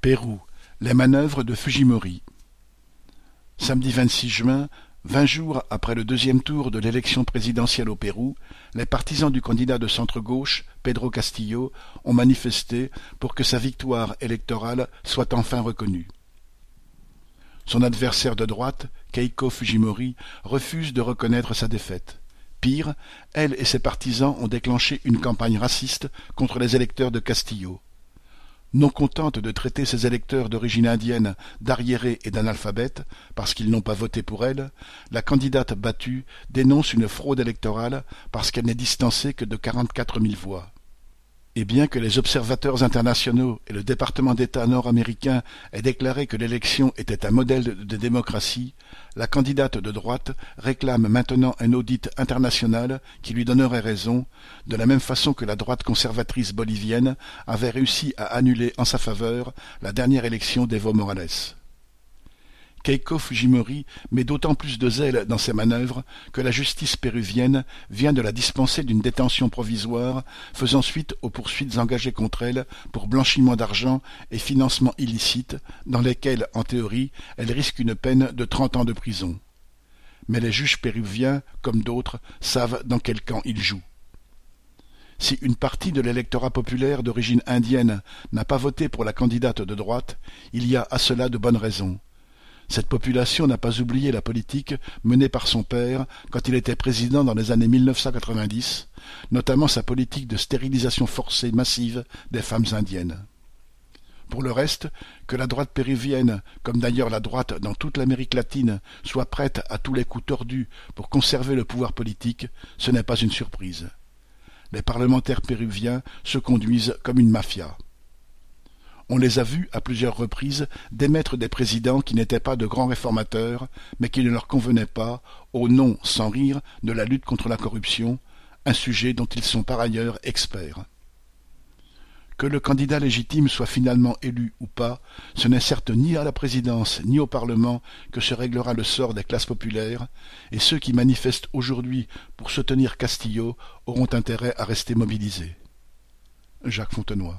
Pérou, les manœuvres de Fujimori. Samedi 26 juin, vingt jours après le deuxième tour de l'élection présidentielle au Pérou, les partisans du candidat de centre-gauche, Pedro Castillo, ont manifesté pour que sa victoire électorale soit enfin reconnue. Son adversaire de droite, Keiko Fujimori, refuse de reconnaître sa défaite. Pire, elle et ses partisans ont déclenché une campagne raciste contre les électeurs de Castillo. Non contente de traiter ses électeurs d'origine indienne d'arriérés et d'analphabètes, parce qu'ils n'ont pas voté pour elle, la candidate battue dénonce une fraude électorale parce qu'elle n'est distancée que de quarante-quatre mille voix. Bien que les observateurs internationaux et le département d'État nord-américain aient déclaré que l'élection était un modèle de démocratie, la candidate de droite réclame maintenant un audit international qui lui donnerait raison, de la même façon que la droite conservatrice bolivienne avait réussi à annuler en sa faveur la dernière élection d'Evo Morales. Keiko Fujimori met d'autant plus de zèle dans ses manœuvres que la justice péruvienne vient de la dispenser d'une détention provisoire faisant suite aux poursuites engagées contre elle pour blanchiment d'argent et financement illicite, dans lesquelles, en théorie, elle risque une peine de trente ans de prison. Mais les juges péruviens, comme d'autres, savent dans quel camp ils jouent. Si une partie de l'électorat populaire d'origine indienne n'a pas voté pour la candidate de droite, il y a à cela de bonnes raisons. Cette population n'a pas oublié la politique menée par son père quand il était président dans les années 1990, notamment sa politique de stérilisation forcée massive des femmes indiennes. Pour le reste, que la droite péruvienne, comme d'ailleurs la droite dans toute l'Amérique latine, soit prête à tous les coups tordus pour conserver le pouvoir politique, ce n'est pas une surprise. Les parlementaires péruviens se conduisent comme une mafia. On les a vus à plusieurs reprises démettre des présidents qui n'étaient pas de grands réformateurs, mais qui ne leur convenaient pas, au nom, sans rire, de la lutte contre la corruption, un sujet dont ils sont par ailleurs experts. Que le candidat légitime soit finalement élu ou pas, ce n'est certes ni à la présidence ni au Parlement que se réglera le sort des classes populaires, et ceux qui manifestent aujourd'hui pour soutenir Castillo auront intérêt à rester mobilisés. Jacques Fontenoy